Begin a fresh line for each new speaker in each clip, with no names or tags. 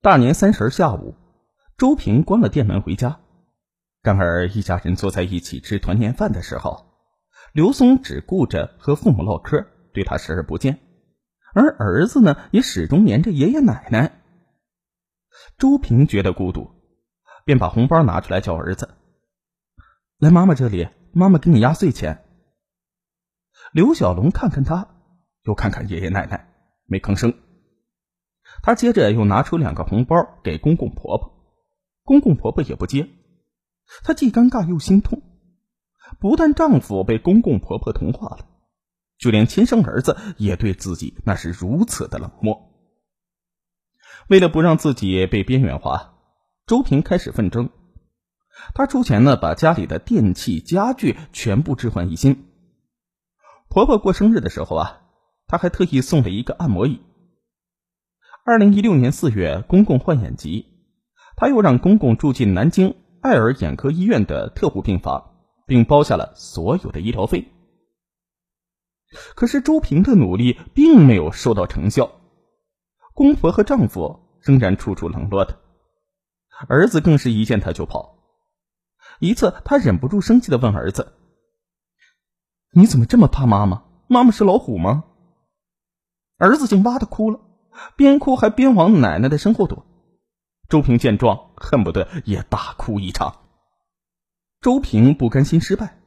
大年三十下午，周平关了店门回家。然而，一家人坐在一起吃团年饭的时候，刘松只顾着和父母唠嗑，对他视而不见；而儿子呢，也始终黏着爷爷奶奶。周平觉得孤独，便把红包拿出来叫儿子：“来妈妈这里，妈妈给你压岁钱。”刘小龙看看他，又看看爷爷奶奶，没吭声。她接着又拿出两个红包给公公婆婆，公公婆婆也不接。她既尴尬又心痛，不但丈夫被公公婆婆同化了，就连亲生儿子也对自己那是如此的冷漠。为了不让自己被边缘化，周平开始纷争。他出钱呢，把家里的电器家具全部置换一新。婆婆过生日的时候啊，他还特意送了一个按摩椅。二零一六年四月，公公患眼疾，他又让公公住进南京爱尔眼科医院的特护病房，并包下了所有的医疗费。可是周平的努力并没有收到成效，公婆和丈夫仍然处处冷落他，儿子更是一见他就跑。一次，他忍不住生气的问儿子：“你怎么这么怕妈妈？妈妈是老虎吗？”儿子竟哇的哭了。边哭还边往奶奶的身后躲，周平见状恨不得也大哭一场。周平不甘心失败，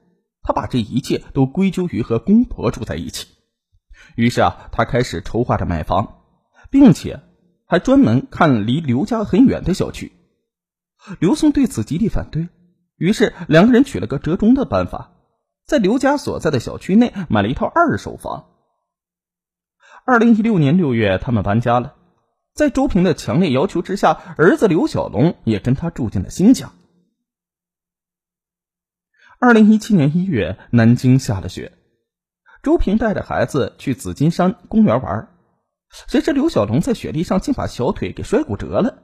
他把这一切都归咎于和公婆住在一起。于是啊，他开始筹划着买房，并且还专门看离刘家很远的小区。刘松对此极力反对，于是两个人取了个折中的办法，在刘家所在的小区内买了一套二手房。二零一六年六月，他们搬家了。在周平的强烈要求之下，儿子刘小龙也跟他住进了新家。二零一七年一月，南京下了雪，周平带着孩子去紫金山公园玩，谁知刘小龙在雪地上竟把小腿给摔骨折了。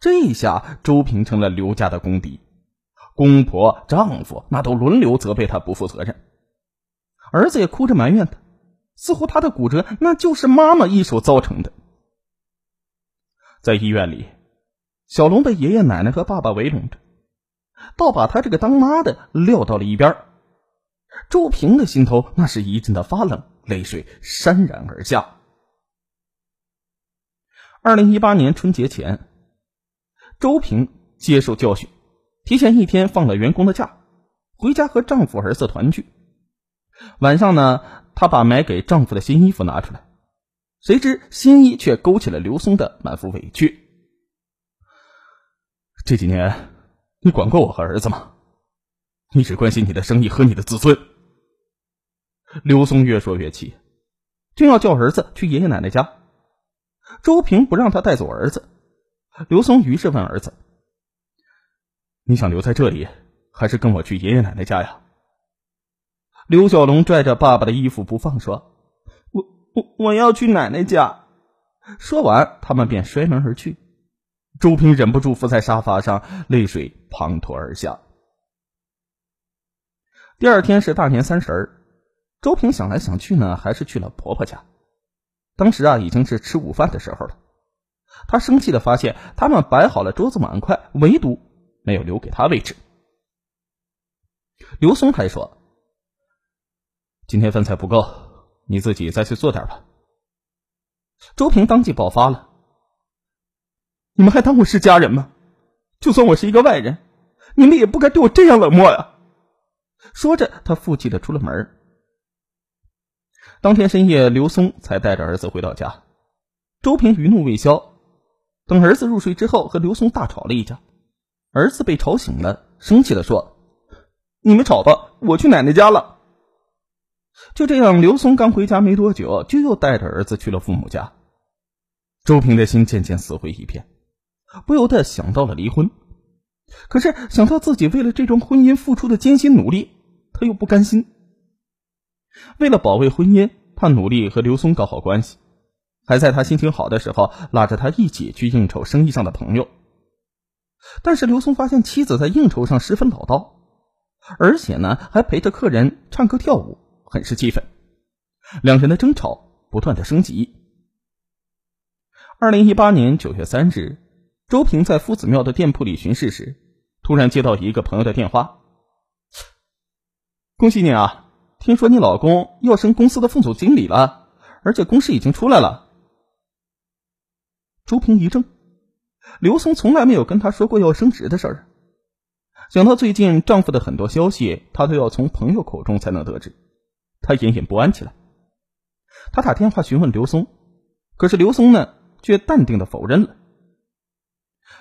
这一下，周平成了刘家的公敌，公婆、丈夫那都轮流责备他不负责任，儿子也哭着埋怨他。似乎他的骨折那就是妈妈一手造成的。在医院里，小龙被爷爷奶奶和爸爸围拢着，倒把他这个当妈的撂到了一边。周平的心头那是一阵的发冷，泪水潸然而下。二零一八年春节前，周平接受教训，提前一天放了员工的假，回家和丈夫儿子团聚。晚上呢？她把买给丈夫的新衣服拿出来，谁知新衣却勾起了刘松的满腹委屈。这几年，你管过我和儿子吗？你只关心你的生意和你的子孙。刘松越说越气，正要叫儿子去爷爷奶奶家，周平不让他带走儿子。刘松于是问儿子：“你想留在这里，还是跟我去爷爷奶奶家呀？”刘小龙拽着爸爸的衣服不放，说：“我我我要去奶奶家。”说完，他们便摔门而去。周平忍不住伏在沙发上，泪水滂沱而下。第二天是大年三十儿，周平想来想去呢，还是去了婆婆家。当时啊，已经是吃午饭的时候了。他生气的发现，他们摆好了桌子碗筷，唯独没有留给他位置。刘松还说。今天饭菜不够，你自己再去做点吧。周平当即爆发了：“你们还当我是家人吗？就算我是一个外人，你们也不该对我这样冷漠呀！”说着，他负气的出了门。当天深夜，刘松才带着儿子回到家。周平余怒未消，等儿子入睡之后，和刘松大吵了一架。儿子被吵醒了，生气的说：“你们吵吧，我去奶奶家了。”就这样，刘松刚回家没多久，就又带着儿子去了父母家。周平的心渐渐死灰一片，不由得想到了离婚。可是想到自己为了这桩婚姻付出的艰辛努力，他又不甘心。为了保卫婚姻，他努力和刘松搞好关系，还在他心情好的时候拉着他一起去应酬生意上的朋友。但是刘松发现妻子在应酬上十分老道，而且呢还陪着客人唱歌跳舞。很是气愤，两人的争吵不断的升级。二零一八年九月三日，周平在夫子庙的店铺里巡视时，突然接到一个朋友的电话：“恭喜你啊！听说你老公要升公司的副总经理了，而且公示已经出来了。”周平一怔，刘松从来没有跟他说过要升职的事儿。想到最近丈夫的很多消息，她都要从朋友口中才能得知，他隐隐不安起来。他打电话询问刘松，可是刘松呢？却淡定的否认了。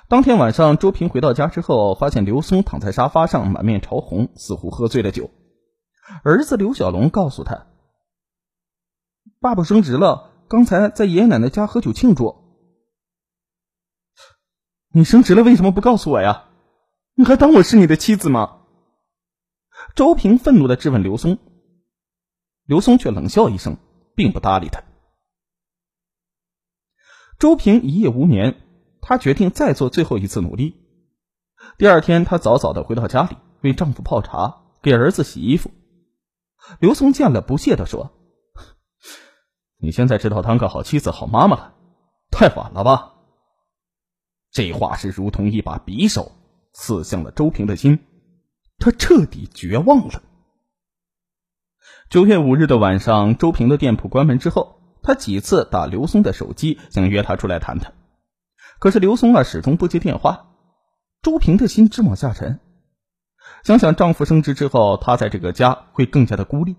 当天晚上，周平回到家之后，发现刘松躺在沙发上，满面潮红，似乎喝醉了酒。儿子刘小龙告诉他：“爸爸升职了，刚才在爷爷奶奶家喝酒庆祝。”你升职了，为什么不告诉我呀？你还当我是你的妻子吗？周平愤怒的质问刘松。刘松却冷笑一声，并不搭理他。周平一夜无眠，她决定再做最后一次努力。第二天，她早早的回到家里，为丈夫泡茶，给儿子洗衣服。刘松见了，不屑的说：“ 你现在知道当个好妻子、好妈妈了，太晚了吧？”这话是如同一把匕首刺向了周平的心，他彻底绝望了。九月五日的晚上，周平的店铺关门之后。他几次打刘松的手机，想约他出来谈谈，可是刘松啊始终不接电话。周平的心直往下沉，想想丈夫升职之后，她在这个家会更加的孤立，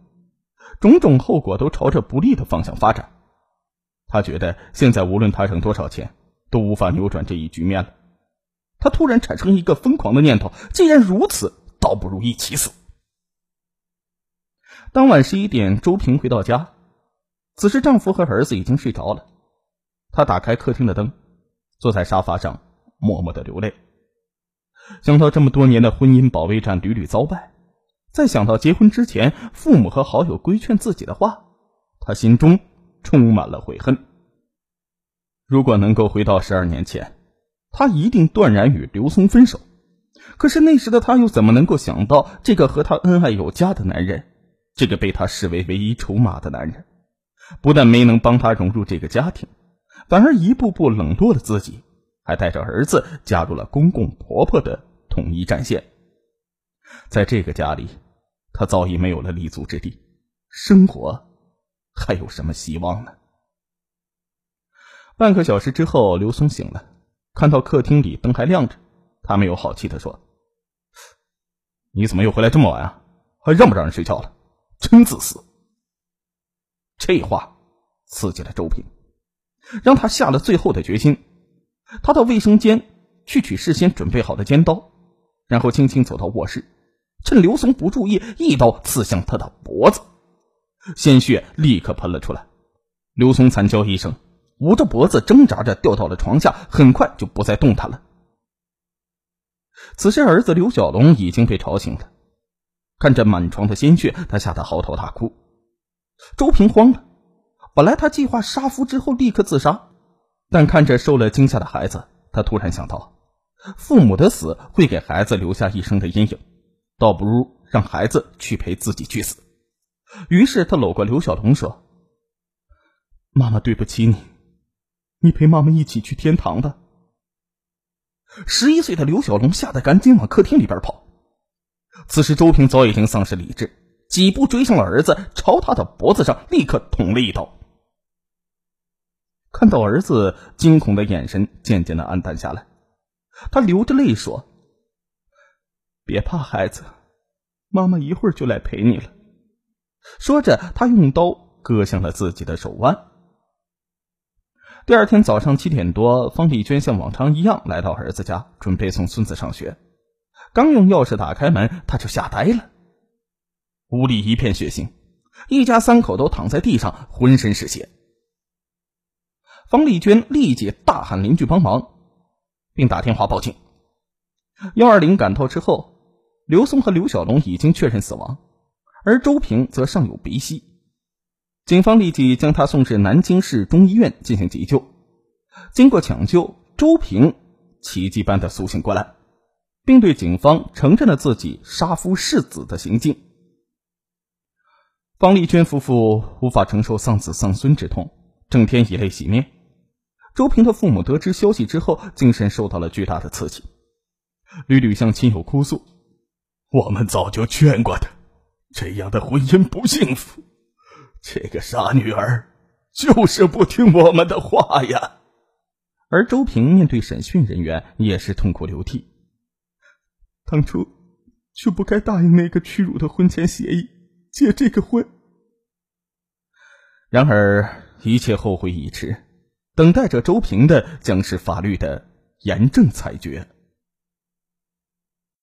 种种后果都朝着不利的方向发展。他觉得现在无论他挣多少钱，都无法扭转这一局面了。他突然产生一个疯狂的念头：既然如此，倒不如一起死。当晚十一点，周平回到家。此时，丈夫和儿子已经睡着了。她打开客厅的灯，坐在沙发上，默默的流泪。想到这么多年的婚姻保卫战屡屡遭败，再想到结婚之前父母和好友规劝自己的话，她心中充满了悔恨。如果能够回到十二年前，她一定断然与刘松分手。可是那时的她又怎么能够想到，这个和她恩爱有加的男人，这个被他视为唯一筹码的男人？不但没能帮他融入这个家庭，反而一步步冷落了自己，还带着儿子加入了公公婆婆的统一战线。在这个家里，他早已没有了立足之地，生活还有什么希望呢？半个小时之后，刘松醒了，看到客厅里灯还亮着，他没有好气的说：“你怎么又回来这么晚啊？还让不让人睡觉了？真自私！”这话刺激了周平，让他下了最后的决心。他到卫生间去取事先准备好的尖刀，然后轻轻走到卧室，趁刘松不注意，一刀刺向他的脖子，鲜血立刻喷了出来。刘松惨叫一声，捂着脖子挣扎着掉到了床下，很快就不再动弹了。此时，儿子刘小龙已经被吵醒了，看着满床的鲜血，他吓得嚎啕大哭。周平慌了，本来他计划杀夫之后立刻自杀，但看着受了惊吓的孩子，他突然想到，父母的死会给孩子留下一生的阴影，倒不如让孩子去陪自己去死。于是他搂过刘小龙说：“妈妈对不起你，你陪妈妈一起去天堂吧。”十一岁的刘小龙吓得赶紧往客厅里边跑，此时周平早已经丧失理智。几步追上了儿子，朝他的脖子上立刻捅了一刀。看到儿子惊恐的眼神渐渐的暗淡下来，他流着泪说：“别怕，孩子，妈妈一会儿就来陪你了。”说着，他用刀割向了自己的手腕。第二天早上七点多，方丽娟像往常一样来到儿子家，准备送孙子上学。刚用钥匙打开门，他就吓呆了。屋里一片血腥，一家三口都躺在地上，浑身是血。方丽娟立即大喊邻居帮忙，并打电话报警。幺二零赶到之后，刘松和刘小龙已经确认死亡，而周平则尚有鼻息。警方立即将他送至南京市中医院进行急救。经过抢救，周平奇迹般的苏醒过来，并对警方承认了自己杀夫弑子的行径。方丽娟夫妇无法承受丧子丧孙之痛，整天以泪洗面。周平的父母得知消息之后，精神受到了巨大的刺激，屡屡向亲友哭诉：“
我们早就劝过他，这样的婚姻不幸福。这个傻女儿就是不听我们的话呀。”
而周平面对审讯人员也是痛哭流涕：“
当初就不该答应那个屈辱的婚前协议，结这个婚。”
然而，一切后悔已迟，等待着周平的将是法律的严正裁决。